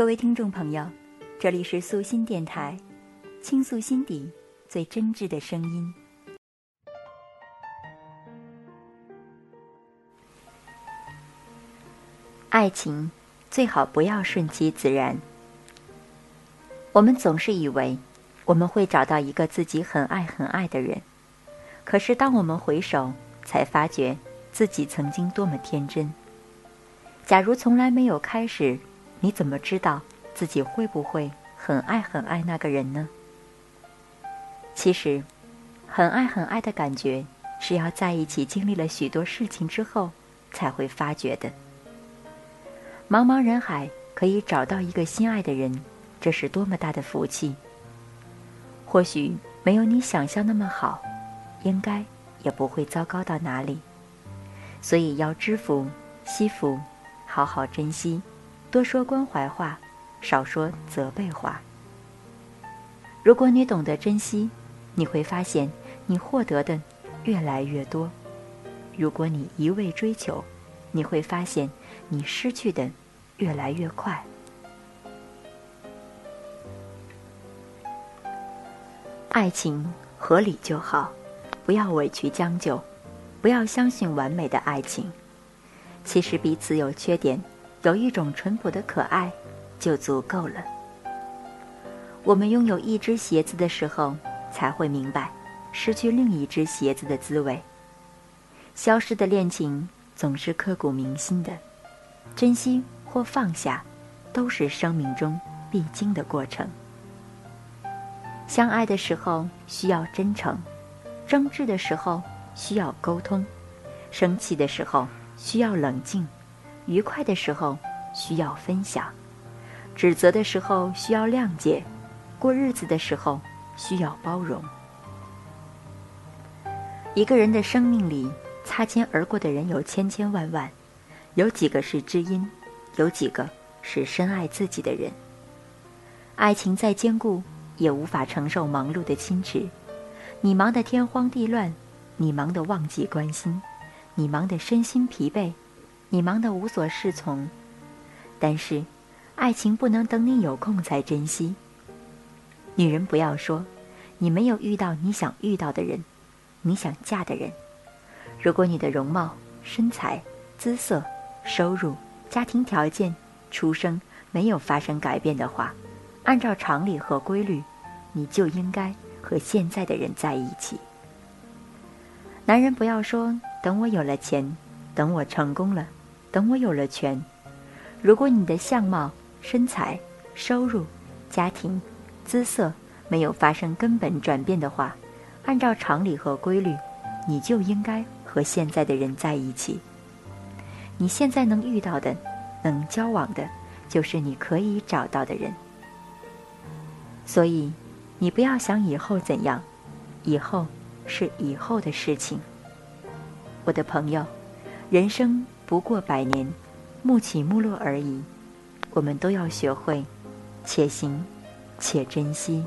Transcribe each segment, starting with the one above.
各位听众朋友，这里是素心电台，倾诉心底最真挚的声音。爱情最好不要顺其自然。我们总是以为我们会找到一个自己很爱很爱的人，可是当我们回首，才发觉自己曾经多么天真。假如从来没有开始，你怎么知道自己会不会很爱很爱那个人呢？其实，很爱很爱的感觉是要在一起经历了许多事情之后才会发觉的。茫茫人海可以找到一个心爱的人，这是多么大的福气。或许没有你想象那么好，应该也不会糟糕到哪里。所以要知福惜福。好好珍惜，多说关怀话，少说责备话。如果你懂得珍惜，你会发现你获得的越来越多；如果你一味追求，你会发现你失去的越来越快。爱情合理就好，不要委屈将就，不要相信完美的爱情。其实彼此有缺点，有一种淳朴的可爱，就足够了。我们拥有一只鞋子的时候，才会明白失去另一只鞋子的滋味。消失的恋情总是刻骨铭心的，珍惜或放下，都是生命中必经的过程。相爱的时候需要真诚，争执的时候需要沟通，生气的时候。需要冷静，愉快的时候需要分享，指责的时候需要谅解，过日子的时候需要包容。一个人的生命里，擦肩而过的人有千千万万，有几个是知音，有几个是深爱自己的人。爱情再坚固，也无法承受忙碌的侵蚀。你忙得天荒地乱，你忙得忘记关心。你忙得身心疲惫，你忙得无所适从，但是，爱情不能等你有空才珍惜。女人不要说，你没有遇到你想遇到的人，你想嫁的人。如果你的容貌、身材、姿色、收入、家庭条件、出生没有发生改变的话，按照常理和规律，你就应该和现在的人在一起。男人不要说。等我有了钱，等我成功了，等我有了权。如果你的相貌、身材、收入、家庭、姿色没有发生根本转变的话，按照常理和规律，你就应该和现在的人在一起。你现在能遇到的、能交往的，就是你可以找到的人。所以，你不要想以后怎样，以后是以后的事情。我的朋友，人生不过百年，暮起暮落而已。我们都要学会，且行且珍惜。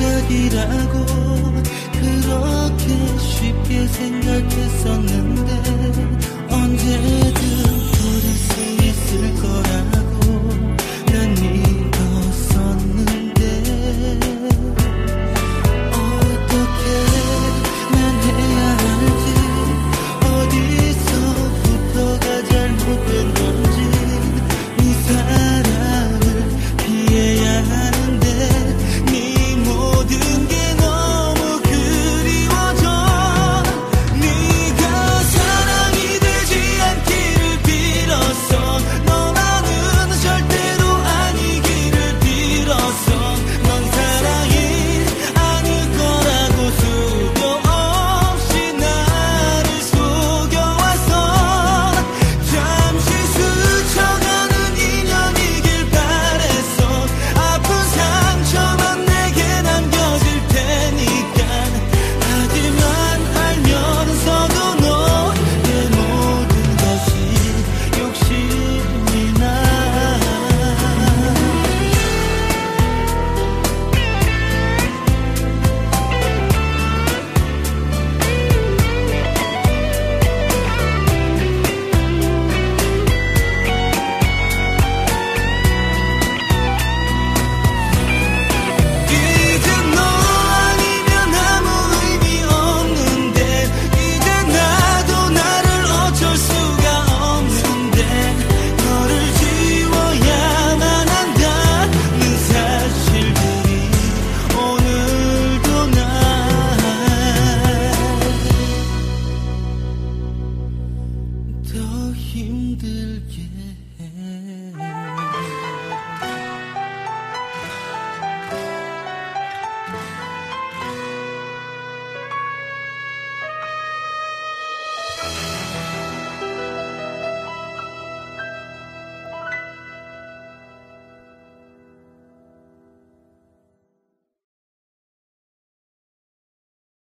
시작이라고 그렇게 쉽게 생각했었는데